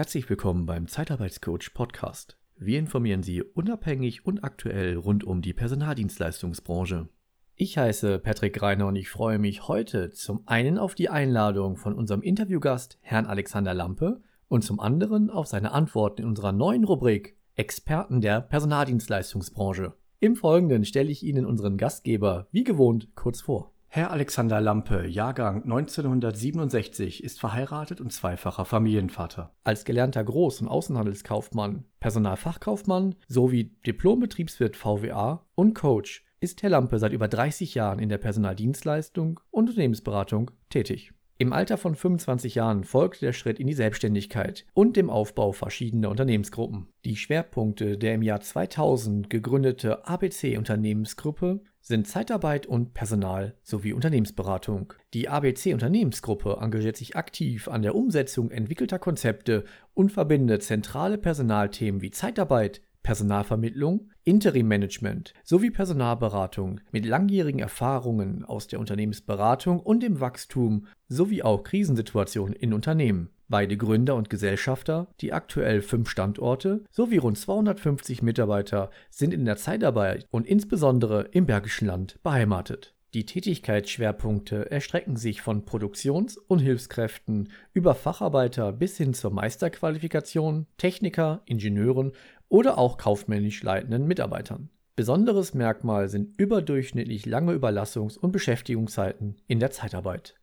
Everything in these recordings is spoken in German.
Herzlich willkommen beim Zeitarbeitscoach Podcast. Wir informieren Sie unabhängig und aktuell rund um die Personaldienstleistungsbranche. Ich heiße Patrick Reiner und ich freue mich heute zum einen auf die Einladung von unserem Interviewgast Herrn Alexander Lampe und zum anderen auf seine Antworten in unserer neuen Rubrik Experten der Personaldienstleistungsbranche. Im Folgenden stelle ich Ihnen unseren Gastgeber wie gewohnt kurz vor. Herr Alexander Lampe, Jahrgang 1967, ist verheiratet und zweifacher Familienvater. Als gelernter Groß- und Außenhandelskaufmann, Personalfachkaufmann sowie Diplombetriebswirt VWA und Coach ist Herr Lampe seit über 30 Jahren in der Personaldienstleistung und Unternehmensberatung tätig. Im Alter von 25 Jahren folgte der Schritt in die Selbstständigkeit und dem Aufbau verschiedener Unternehmensgruppen. Die Schwerpunkte der im Jahr 2000 gegründete ABC Unternehmensgruppe sind Zeitarbeit und Personal sowie Unternehmensberatung. Die ABC Unternehmensgruppe engagiert sich aktiv an der Umsetzung entwickelter Konzepte und verbindet zentrale Personalthemen wie Zeitarbeit, Personalvermittlung, Interimmanagement sowie Personalberatung mit langjährigen Erfahrungen aus der Unternehmensberatung und dem Wachstum sowie auch Krisensituationen in Unternehmen. Beide Gründer und Gesellschafter, die aktuell fünf Standorte sowie rund 250 Mitarbeiter sind in der Zeitarbeit und insbesondere im Bergischen Land beheimatet. Die Tätigkeitsschwerpunkte erstrecken sich von Produktions- und Hilfskräften über Facharbeiter bis hin zur Meisterqualifikation, Techniker, Ingenieuren oder auch kaufmännisch leitenden Mitarbeitern. Besonderes Merkmal sind überdurchschnittlich lange Überlassungs- und Beschäftigungszeiten in der Zeitarbeit.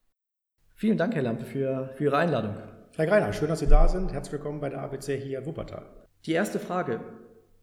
Vielen Dank, Herr Lampe, für, für Ihre Einladung. Herr Greiner, schön, dass Sie da sind. Herzlich willkommen bei der ABC hier in Wuppertal. Die erste Frage.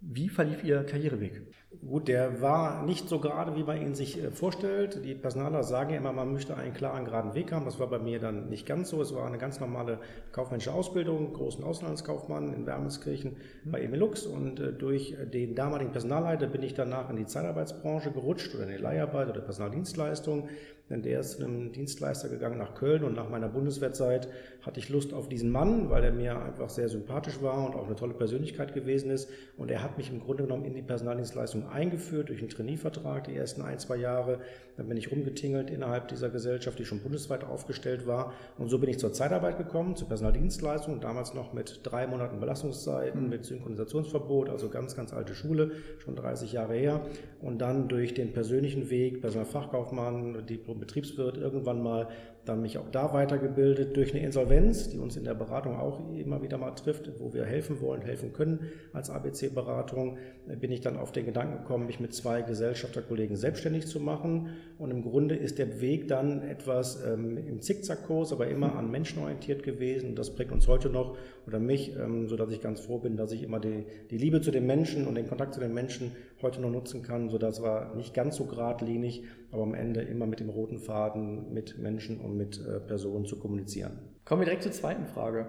Wie verlief Ihr Karriereweg? Gut, der war nicht so gerade, wie man ihn sich äh, vorstellt. Die Personaler sagen ja immer, man möchte einen klaren, geraden Weg haben. Das war bei mir dann nicht ganz so. Es war eine ganz normale kaufmännische Ausbildung, großen Auslandskaufmann in Wermelskirchen mhm. bei Emilux. Und äh, durch den damaligen Personalleiter bin ich danach in die Zeitarbeitsbranche gerutscht oder in die Leiharbeit oder Personaldienstleistung denn der ist zu einem Dienstleister gegangen nach Köln und nach meiner Bundeswehrzeit hatte ich Lust auf diesen Mann, weil er mir einfach sehr sympathisch war und auch eine tolle Persönlichkeit gewesen ist. Und er hat mich im Grunde genommen in die Personaldienstleistung eingeführt durch einen Trainiervertrag die ersten ein, zwei Jahre. Dann bin ich rumgetingelt innerhalb dieser Gesellschaft, die schon bundesweit aufgestellt war. Und so bin ich zur Zeitarbeit gekommen, zur Personaldienstleistung, damals noch mit drei Monaten Belastungszeiten, mhm. mit Synchronisationsverbot, also ganz, ganz alte Schule, schon 30 Jahre her. Und dann durch den persönlichen Weg, Personalfachkaufmann, Diplom Betriebswirt irgendwann mal dann mich auch da weitergebildet durch eine Insolvenz, die uns in der Beratung auch immer wieder mal trifft, wo wir helfen wollen, helfen können als ABC-Beratung, bin ich dann auf den Gedanken gekommen, mich mit zwei Gesellschafterkollegen selbstständig zu machen. Und im Grunde ist der Weg dann etwas ähm, im Zickzackkurs, aber immer an Menschen orientiert gewesen. Und das prägt uns heute noch oder mich, ähm, sodass ich ganz froh bin, dass ich immer die, die Liebe zu den Menschen und den Kontakt zu den Menschen heute noch nutzen kann, sodass wir nicht ganz so geradlinig, aber am Ende immer mit dem roten Faden mit Menschen und mit äh, Personen zu kommunizieren. Kommen wir direkt zur zweiten Frage.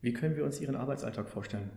Wie können wir uns Ihren Arbeitsalltag vorstellen?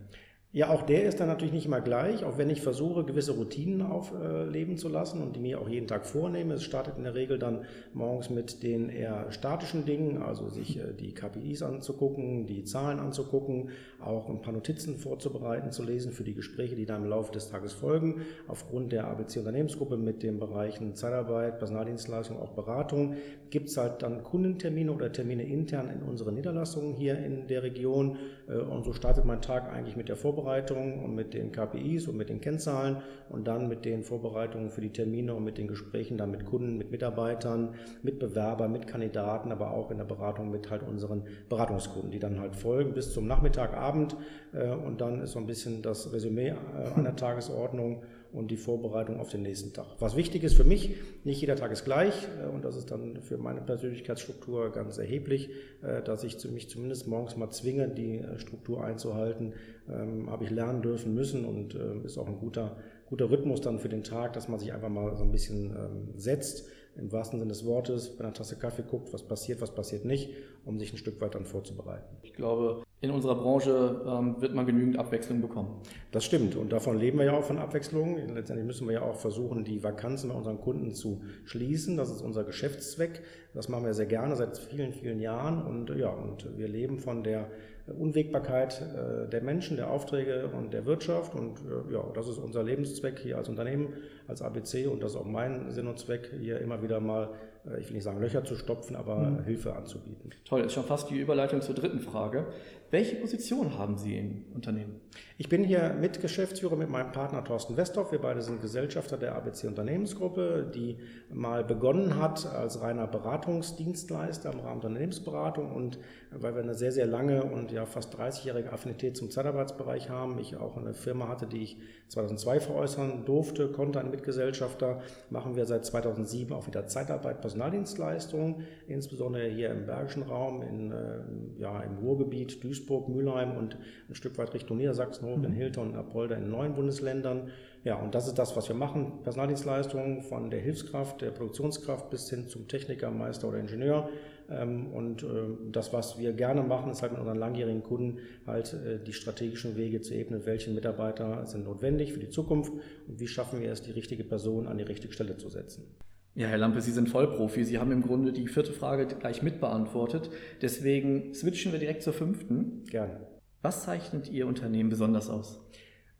Ja, auch der ist dann natürlich nicht immer gleich, auch wenn ich versuche, gewisse Routinen aufleben zu lassen und die mir auch jeden Tag vornehme. Es startet in der Regel dann morgens mit den eher statischen Dingen, also sich äh, die KPIs anzugucken, die Zahlen anzugucken, auch ein paar Notizen vorzubereiten, zu lesen für die Gespräche, die dann im Laufe des Tages folgen. Aufgrund der ABC Unternehmensgruppe mit den Bereichen Zeitarbeit, Personaldienstleistung, auch Beratung gibt es halt dann Kundentermine oder Termine intern in unseren Niederlassungen hier in der Region. Äh, und so startet mein Tag eigentlich mit der Vorbereitung und mit den KPIs und mit den Kennzahlen und dann mit den Vorbereitungen für die Termine und mit den Gesprächen dann mit Kunden, mit Mitarbeitern, mit Bewerbern, mit Kandidaten, aber auch in der Beratung mit halt unseren Beratungskunden, die dann halt folgen bis zum Nachmittagabend. Äh, und dann ist so ein bisschen das Resümee äh, an der Tagesordnung und die Vorbereitung auf den nächsten Tag. Was wichtig ist für mich, nicht jeder Tag ist gleich äh, und das ist dann für meine Persönlichkeitsstruktur ganz erheblich, äh, dass ich mich zumindest morgens mal zwinge, die äh, Struktur einzuhalten, ähm, habe ich lernen dürfen müssen und ist auch ein guter, guter Rhythmus dann für den Tag, dass man sich einfach mal so ein bisschen ähm, setzt im wahrsten Sinne des Wortes, bei einer Tasse Kaffee guckt, was passiert, was passiert nicht, um sich ein Stück weit dann vorzubereiten. Ich glaube, in unserer Branche ähm, wird man genügend Abwechslung bekommen. Das stimmt und davon leben wir ja auch von Abwechslung. Letztendlich müssen wir ja auch versuchen, die Vakanzen bei unseren Kunden zu schließen. Das ist unser Geschäftszweck. Das machen wir sehr gerne seit vielen, vielen Jahren und ja, und wir leben von der Unwägbarkeit äh, der Menschen, der Aufträge und der Wirtschaft. Und äh, ja, das ist unser Lebenszweck hier als Unternehmen, als ABC und das ist auch mein Sinn und Zweck, hier immer wieder mal äh, ich will nicht sagen Löcher zu stopfen, aber mhm. Hilfe anzubieten. Toll, ist schon fast die Überleitung zur dritten Frage. Welche Position haben Sie im Unternehmen? Ich bin hier Mitgeschäftsführer mit meinem Partner Thorsten Westhoff. Wir beide sind Gesellschafter der ABC Unternehmensgruppe, die mal begonnen hat als reiner Beratungsdienstleister im Rahmen der Unternehmensberatung und weil wir eine sehr, sehr lange und ja fast 30-jährige Affinität zum Zeitarbeitsbereich haben, ich auch eine Firma hatte, die ich 2002 veräußern durfte, konnte, ein Mitgesellschafter, machen wir seit 2007 auch wieder Zeitarbeit, Personaldienstleistungen, insbesondere hier im Bergischen Raum, in, äh, ja, im Ruhrgebiet, Duisburg, Mülheim und ein Stück weit Richtung Niedersachsen hoch, mhm. in Hilton und Apolda in neuen Bundesländern. Ja, und das ist das, was wir machen. Personaldienstleistungen von der Hilfskraft, der Produktionskraft bis hin zum Techniker, Meister oder Ingenieur. Ähm, und äh, das, was wir gerne machen, ist halt mit unseren langjährigen Kunden halt äh, die strategischen Wege zu ebnen, welche Mitarbeiter sind notwendig für die Zukunft und wie schaffen wir es, die richtige Person an die richtige Stelle zu setzen. Ja, Herr Lampe, Sie sind Vollprofi. Sie haben im Grunde die vierte Frage gleich mitbeantwortet. Deswegen switchen wir direkt zur fünften. Gerne. Was zeichnet Ihr Unternehmen besonders aus?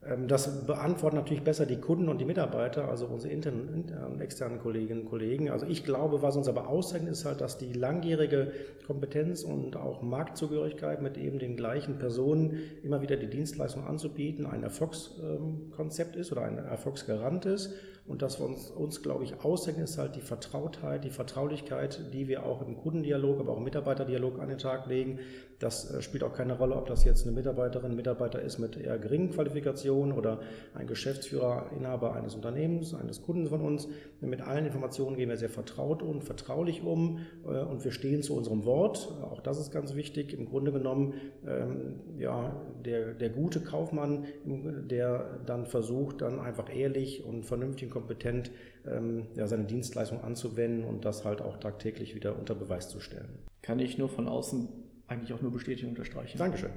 Ähm, das beantworten natürlich besser die Kunden und die Mitarbeiter, also unsere internen und externen Kolleginnen und Kollegen. Also ich glaube, was uns aber auszeichnet, ist halt, dass die langjährige Kompetenz und auch Marktzugehörigkeit mit eben den gleichen Personen immer wieder die Dienstleistung anzubieten ein Erfolgskonzept ist oder ein Erfolgsgarant ist. Und das, uns, uns glaube ich, auszeichnet, ist halt die Vertrautheit, die Vertraulichkeit, die wir auch im Kundendialog, aber auch im Mitarbeiterdialog an den Tag legen. Das äh, spielt auch keine Rolle, ob das jetzt eine Mitarbeiterin, Mitarbeiter ist mit eher geringen Qualifikationen oder ein Geschäftsführer, Inhaber eines Unternehmens, eines Kunden von uns. Mit allen Informationen gehen wir sehr vertraut und vertraulich um äh, und wir stehen zu unserem Wort. Auch das ist ganz wichtig. Im Grunde genommen, ähm, ja, der, der gute Kaufmann, der dann versucht, dann einfach ehrlich und vernünftig und kompetent ähm, ja, seine Dienstleistung anzuwenden und das halt auch tagtäglich wieder unter Beweis zu stellen. Kann ich nur von außen eigentlich auch nur bestätigen und unterstreichen. Dankeschön.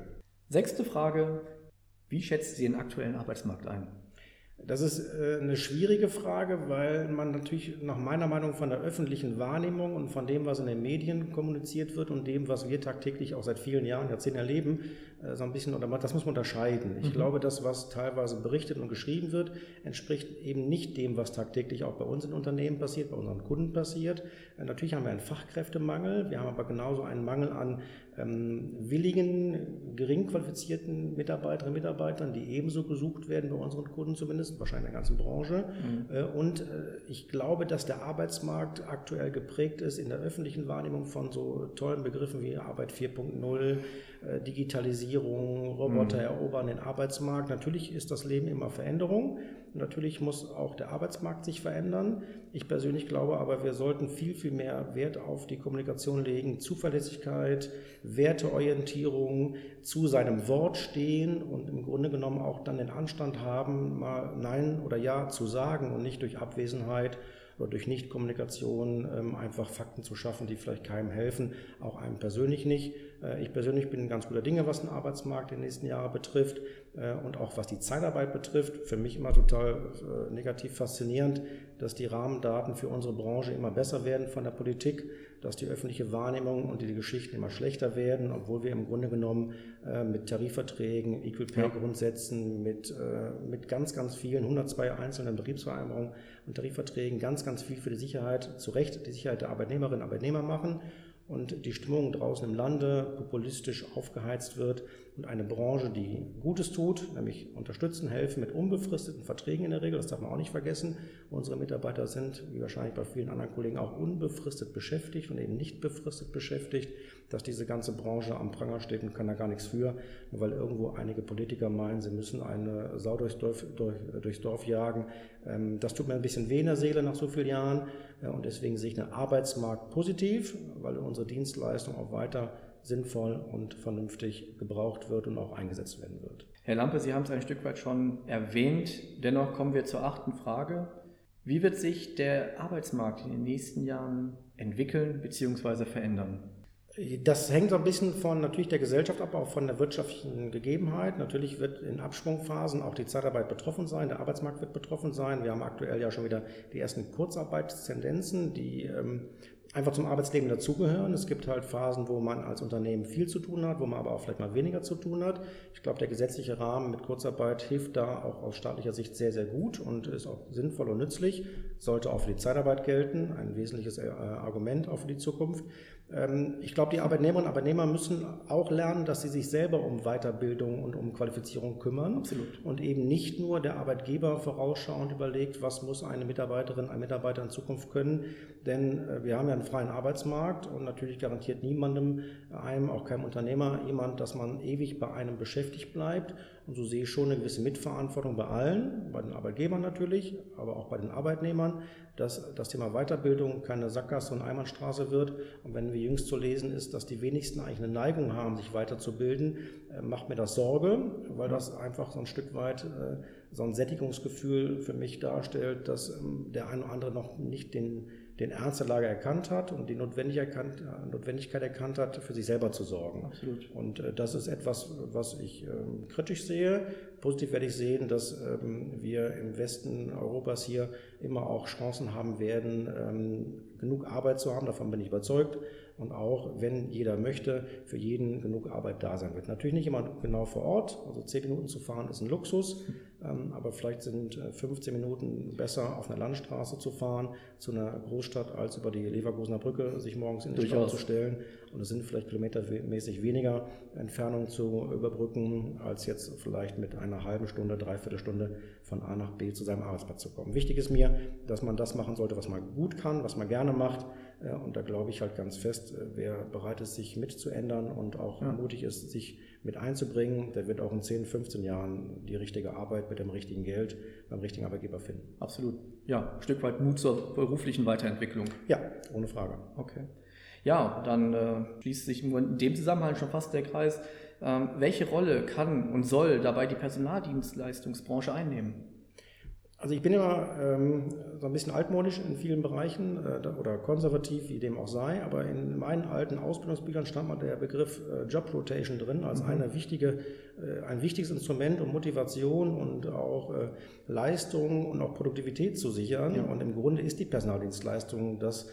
Sechste Frage. Wie schätzen Sie den aktuellen Arbeitsmarkt ein? Das ist äh, eine schwierige Frage, weil man natürlich nach meiner Meinung von der öffentlichen Wahrnehmung und von dem, was in den Medien kommuniziert wird und dem, was wir tagtäglich auch seit vielen Jahren, Jahrzehnten erleben, äh, so ein bisschen, oder das muss man unterscheiden. Ich mhm. glaube, das, was teilweise berichtet und geschrieben wird, entspricht eben nicht dem, was tagtäglich auch bei uns in Unternehmen passiert, bei unseren Kunden passiert. Äh, natürlich haben wir einen Fachkräftemangel, wir haben aber genauso einen Mangel an willigen, gering qualifizierten Mitarbeiterinnen und Mitarbeitern, die ebenso gesucht werden bei unseren Kunden zumindest, wahrscheinlich in der ganzen Branche. Mhm. Äh, und äh, ich glaube, dass der Arbeitsmarkt aktuell geprägt ist in der öffentlichen Wahrnehmung von so tollen Begriffen wie Arbeit 4.0, äh, Digitalisierung, Roboter mhm. erobern den Arbeitsmarkt. Natürlich ist das Leben immer Veränderung. Natürlich muss auch der Arbeitsmarkt sich verändern. Ich persönlich glaube aber, wir sollten viel, viel mehr Wert auf die Kommunikation legen, Zuverlässigkeit, Werteorientierung, zu seinem Wort stehen und im Grunde genommen auch dann den Anstand haben, mal Nein oder Ja zu sagen und nicht durch Abwesenheit oder durch Nichtkommunikation ähm, einfach Fakten zu schaffen, die vielleicht keinem helfen, auch einem persönlich nicht. Äh, ich persönlich bin ganz guter Dinge, was den Arbeitsmarkt in den nächsten Jahren betrifft äh, und auch was die Zeitarbeit betrifft. Für mich immer total äh, negativ faszinierend, dass die Rahmendaten für unsere Branche immer besser werden von der Politik, dass die öffentliche Wahrnehmung und die Geschichten immer schlechter werden, obwohl wir im Grunde genommen mit Tarifverträgen, Equal Pay Grundsätzen, mit, mit ganz, ganz vielen, 102 einzelnen Betriebsvereinbarungen und Tarifverträgen ganz, ganz viel für die Sicherheit, zu Recht die Sicherheit der Arbeitnehmerinnen und Arbeitnehmer machen und die Stimmung draußen im Lande populistisch aufgeheizt wird und eine Branche, die Gutes tut, nämlich unterstützen, helfen mit unbefristeten Verträgen in der Regel, das darf man auch nicht vergessen. Unsere Mitarbeiter sind, wie wahrscheinlich bei vielen anderen Kollegen, auch unbefristet beschäftigt und eben nicht befristet beschäftigt, dass diese ganze Branche am Pranger steht und kann da gar nichts für, weil irgendwo einige Politiker meinen, sie müssen eine Sau durchs Dorf, durch, durchs Dorf jagen. Ähm, das tut mir ein bisschen weh in der Seele nach so vielen Jahren und deswegen sehe ich den Arbeitsmarkt positiv, weil unsere Dienstleistung auch weiter sinnvoll und vernünftig gebraucht wird und auch eingesetzt werden wird. Herr Lampe, Sie haben es ein Stück weit schon erwähnt. Dennoch kommen wir zur achten Frage. Wie wird sich der Arbeitsmarkt in den nächsten Jahren entwickeln bzw. verändern? Das hängt so ein bisschen von natürlich der Gesellschaft ab, auch von der wirtschaftlichen Gegebenheit. Natürlich wird in Abschwungphasen auch die Zeitarbeit betroffen sein, der Arbeitsmarkt wird betroffen sein. Wir haben aktuell ja schon wieder die ersten Kurzarbeitstendenzen, die ähm, einfach zum Arbeitsleben dazugehören. Es gibt halt Phasen, wo man als Unternehmen viel zu tun hat, wo man aber auch vielleicht mal weniger zu tun hat. Ich glaube, der gesetzliche Rahmen mit Kurzarbeit hilft da auch aus staatlicher Sicht sehr, sehr gut und ist auch sinnvoll und nützlich. Sollte auch für die Zeitarbeit gelten, ein wesentliches äh, Argument auch für die Zukunft. Ähm, ich glaube, die Arbeitnehmerinnen und Arbeitnehmer müssen auch lernen, dass sie sich selber um Weiterbildung und um Qualifizierung kümmern. Absolut. Und eben nicht nur der Arbeitgeber vorausschauend überlegt, was muss eine Mitarbeiterin, ein Mitarbeiter in Zukunft können. Denn äh, wir haben ja einen freien Arbeitsmarkt und natürlich garantiert niemandem, einem, auch keinem Unternehmer, jemand, dass man ewig bei einem beschäftigt bleibt. Und so sehe ich schon eine gewisse Mitverantwortung bei allen, bei den Arbeitgebern natürlich, aber auch bei den Arbeitnehmern, dass das Thema Weiterbildung keine Sackgasse und Einbahnstraße wird. Und wenn wir jüngst zu lesen ist, dass die wenigsten eigentlich eine Neigung haben, sich weiterzubilden, äh, macht mir das Sorge, weil das einfach so ein Stück weit äh, so ein Sättigungsgefühl für mich darstellt, dass ähm, der eine oder andere noch nicht den den Ernst der Lage erkannt hat und die Notwendigkeit, Notwendigkeit erkannt hat, für sich selber zu sorgen. Absolut. Und äh, das ist etwas, was ich ähm, kritisch sehe. Positiv werde ich sehen, dass ähm, wir im Westen Europas hier immer auch Chancen haben werden, ähm, genug Arbeit zu haben. Davon bin ich überzeugt und auch, wenn jeder möchte, für jeden genug Arbeit da sein wird. Natürlich nicht immer genau vor Ort, also zehn Minuten zu fahren ist ein Luxus, ähm, aber vielleicht sind 15 äh, Minuten besser auf einer Landstraße zu fahren, zu einer Großstadt, als über die Leverkusener Brücke sich morgens in die Stadt zu stellen. Und es sind vielleicht kilometermäßig weniger Entfernung zu überbrücken, als jetzt vielleicht mit einer halben Stunde, dreiviertel Stunde von A nach B zu seinem Arbeitsplatz zu kommen. Wichtig ist mir, dass man das machen sollte, was man gut kann, was man gerne macht und da glaube ich halt ganz fest, äh, wer bereit ist, sich mitzuändern und auch ja. mutig ist, sich mit einzubringen, der wird auch in 10, 15 Jahren die richtige Arbeit mit dem richtigen Geld beim richtigen Arbeitgeber finden. Absolut. Ja, ein Stück weit Mut zur beruflichen Weiterentwicklung. Ja, ohne Frage. Okay. Ja, dann äh, schließt sich in dem Zusammenhang schon fast der Kreis. Ähm, welche Rolle kann und soll dabei die Personaldienstleistungsbranche einnehmen? Also ich bin immer ähm, so ein bisschen altmodisch in vielen Bereichen äh, oder konservativ, wie dem auch sei, aber in meinen alten Ausbildungsbüchern stand mal der Begriff äh, Job Rotation drin als mhm. eine wichtige, äh, ein wichtiges Instrument, um Motivation und auch äh, Leistung und auch Produktivität zu sichern. Ja. Und im Grunde ist die Personaldienstleistung das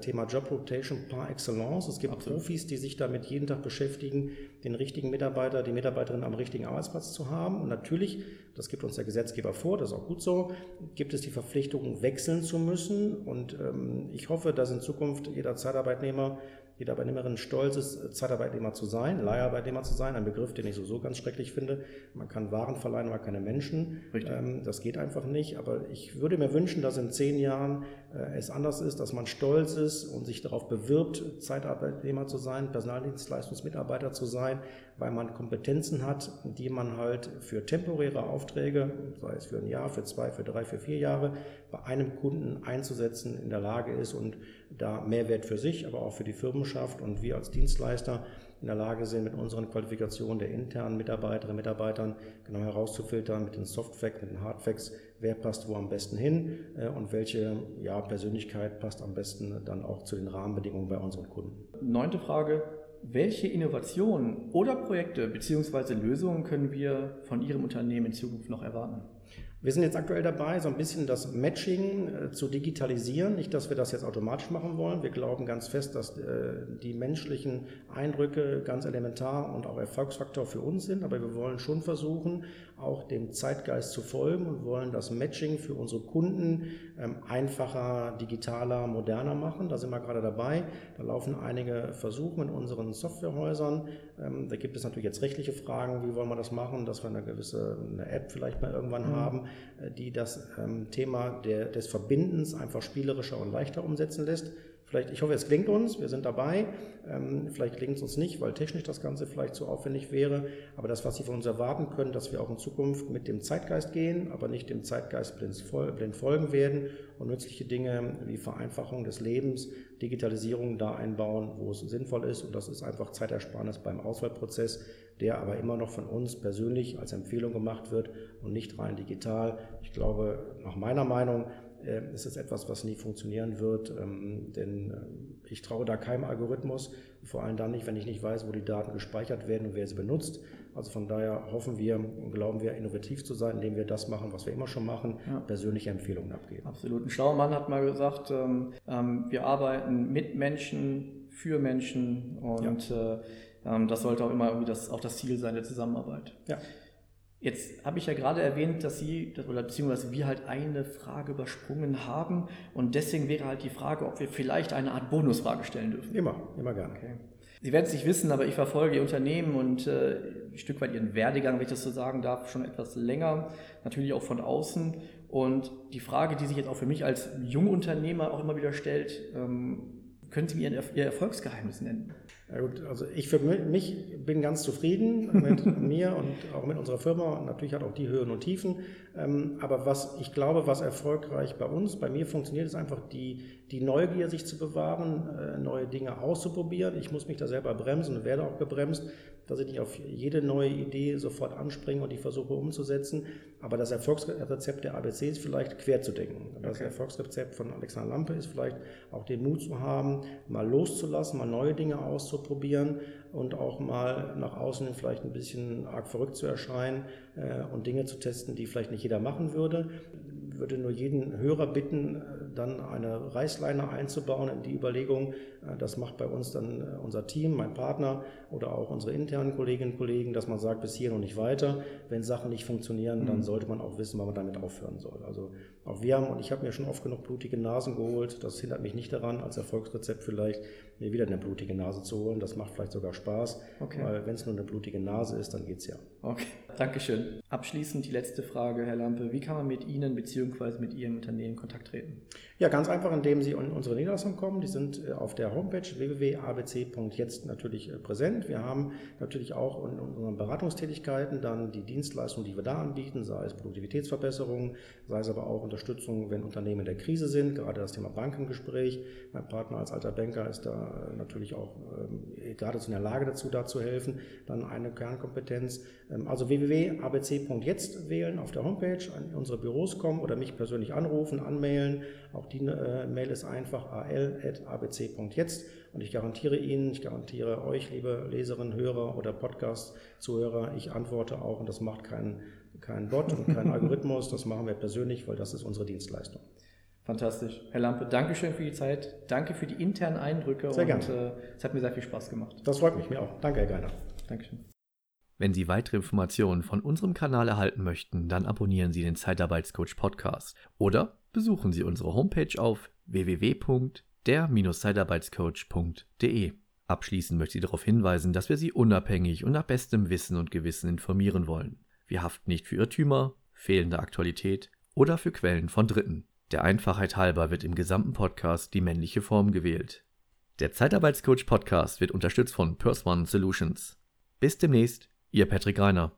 Thema Job Rotation par excellence. Es gibt Absolut. Profis, die sich damit jeden Tag beschäftigen, den richtigen Mitarbeiter, die Mitarbeiterin am richtigen Arbeitsplatz zu haben. Und natürlich, das gibt uns der Gesetzgeber vor, das ist auch gut so, gibt es die Verpflichtung, wechseln zu müssen. Und ähm, ich hoffe, dass in Zukunft jeder Zeitarbeitnehmer jeder Arbeitnehmerin stolz ist, Zeitarbeitnehmer zu sein, Leiharbeitnehmer zu sein, ein Begriff, den ich sowieso ganz schrecklich finde. Man kann Waren verleihen, aber keine Menschen. Ähm, das geht einfach nicht. Aber ich würde mir wünschen, dass in zehn Jahren äh, es anders ist, dass man stolz ist und sich darauf bewirbt, Zeitarbeitnehmer zu sein, Personaldienstleistungsmitarbeiter zu sein, weil man Kompetenzen hat, die man halt für temporäre Aufträge, sei es für ein Jahr, für zwei, für drei, für vier Jahre, bei einem Kunden einzusetzen in der Lage ist und da Mehrwert für sich, aber auch für die Firmenschaft und wir als Dienstleister in der Lage sind, mit unseren Qualifikationen der internen Mitarbeiterinnen und Mitarbeitern genau herauszufiltern, mit den Softfacts, mit den Hardfacts, wer passt wo am besten hin äh, und welche ja, Persönlichkeit passt am besten dann auch zu den Rahmenbedingungen bei unseren Kunden. Neunte Frage. Welche Innovationen oder Projekte bzw. Lösungen können wir von Ihrem Unternehmen in Zukunft noch erwarten? Wir sind jetzt aktuell dabei, so ein bisschen das Matching äh, zu digitalisieren. Nicht, dass wir das jetzt automatisch machen wollen. Wir glauben ganz fest, dass äh, die menschlichen Eindrücke ganz elementar und auch Erfolgsfaktor für uns sind. Aber wir wollen schon versuchen, auch dem Zeitgeist zu folgen und wollen das Matching für unsere Kunden ähm, einfacher, digitaler, moderner machen. Da sind wir gerade dabei. Da laufen einige Versuche in unseren Softwarehäusern. Ähm, da gibt es natürlich jetzt rechtliche Fragen. Wie wollen wir das machen, dass wir eine gewisse eine App vielleicht mal irgendwann mhm. haben die das ähm, Thema der, des Verbindens einfach spielerischer und leichter umsetzen lässt. Vielleicht, ich hoffe, es klingt uns, wir sind dabei. Ähm, vielleicht klingt es uns nicht, weil technisch das Ganze vielleicht zu aufwendig wäre. Aber das, was Sie von uns erwarten können, dass wir auch in Zukunft mit dem Zeitgeist gehen, aber nicht dem Zeitgeist blind, folgen werden und nützliche Dinge wie Vereinfachung des Lebens, Digitalisierung da einbauen, wo es sinnvoll ist. Und das ist einfach Zeitersparnis beim Auswahlprozess, der aber immer noch von uns persönlich als Empfehlung gemacht wird und nicht rein digital. Ich glaube, nach meiner Meinung, ist es etwas, was nie funktionieren wird, ähm, denn äh, ich traue da keinem Algorithmus, vor allem dann nicht, wenn ich nicht weiß, wo die Daten gespeichert werden und wer sie benutzt. Also von daher hoffen wir und glauben wir, innovativ zu sein, indem wir das machen, was wir immer schon machen, ja. persönliche Empfehlungen abgeben. Absolut. Ein schlauer Mann hat mal gesagt, ähm, ähm wir arbeiten mit Menschen, für Menschen und ja. äh, ähm, das sollte auch immer irgendwie das, auch das Ziel sein der Zusammenarbeit. Ja. Jetzt habe ich ja gerade erwähnt, dass Sie oder beziehungsweise wir halt eine Frage übersprungen haben und deswegen wäre halt die Frage, ob wir vielleicht eine Art Bonusfrage stellen dürfen. Immer, immer gerne. Okay. Sie werden es nicht wissen, aber ich verfolge Ihr Unternehmen und äh, ein Stück weit Ihren Werdegang, wenn ich das so sagen darf, schon etwas länger, natürlich auch von außen. Und die Frage, die sich jetzt auch für mich als Jungunternehmer auch immer wieder stellt, ähm, können Sie mir Ihr Erfolgsgeheimnis nennen? Ja gut, also ich für mich bin ganz zufrieden mit mir und auch mit unserer Firma. Natürlich hat auch die Höhen und Tiefen. Ähm, aber was ich glaube, was erfolgreich bei uns, bei mir funktioniert, ist einfach die, die Neugier, sich zu bewahren, äh, neue Dinge auszuprobieren. Ich muss mich da selber bremsen und werde auch gebremst dass ich nicht auf jede neue Idee sofort anspringe und die versuche umzusetzen. Aber das Erfolgsrezept der ABC ist vielleicht quer zu denken. Das okay. Erfolgsrezept von Alexander Lampe ist vielleicht auch den Mut zu haben, mal loszulassen, mal neue Dinge auszuprobieren und auch mal nach außen vielleicht ein bisschen arg verrückt zu erscheinen äh, und Dinge zu testen, die vielleicht nicht jeder machen würde würde nur jeden Hörer bitten, dann eine Reißleine einzubauen in die Überlegung. Das macht bei uns dann äh, unser Team, mein Partner oder auch unsere internen Kolleginnen und Kollegen, dass man sagt, bis hier und nicht weiter. Wenn Sachen nicht funktionieren, dann mhm. sollte man auch wissen, wann man damit aufhören soll. Also auch wir haben, und ich habe mir schon oft genug blutige Nasen geholt, das hindert mich nicht daran, als Erfolgsrezept vielleicht mir wieder eine blutige Nase zu holen. Das macht vielleicht sogar Spaß, okay. weil wenn es nur eine blutige Nase ist, dann geht es ja. Okay, Dankeschön. Abschließend die letzte Frage, Herr Lampe. Wie kann man mit Ihnen bzw. mit Ihrem Unternehmen in Kontakt treten? Ja, ganz einfach, indem Sie in unsere Niederlassung kommen. Die sind äh, auf der Homepage www.abc.jetzt natürlich äh, präsent. Wir haben natürlich auch in unseren Beratungstätigkeiten dann die Dienstleistungen, die wir da anbieten, sei es Produktivitätsverbesserungen, sei es aber auch Unterstützung, wenn Unternehmen in der Krise sind, gerade das Thema Bankengespräch. Mein Partner als alter Banker ist da natürlich auch ähm, geradezu in der Lage dazu, da zu helfen. Dann eine Kernkompetenz. Ähm, also www.abc.jetzt wählen auf der Homepage, an unsere Büros kommen oder mich persönlich anrufen, anmailen. Auch die äh, Mail ist einfach al.abc.jetzt und ich garantiere Ihnen, ich garantiere euch, liebe Leserinnen, Hörer oder Podcast-Zuhörer, ich antworte auch und das macht kein, kein Bot und kein Algorithmus, das machen wir persönlich, weil das ist unsere Dienstleistung. Fantastisch. Herr Lampe, danke schön für die Zeit. Danke für die internen Eindrücke. Sehr gerne. Äh, es hat mir sehr viel Spaß gemacht. Das freut mich, mir auch. Danke, Herr Geiner. Dankeschön. Wenn Sie weitere Informationen von unserem Kanal erhalten möchten, dann abonnieren Sie den Zeitarbeitscoach Podcast oder besuchen Sie unsere Homepage auf www.der-zeitarbeitscoach.de. Abschließend möchte ich darauf hinweisen, dass wir Sie unabhängig und nach bestem Wissen und Gewissen informieren wollen. Wir haften nicht für Irrtümer, fehlende Aktualität oder für Quellen von Dritten. Der Einfachheit halber wird im gesamten Podcast die männliche Form gewählt. Der Zeitarbeitscoach Podcast wird unterstützt von Purse One Solutions. Bis demnächst, Ihr Patrick Reiner.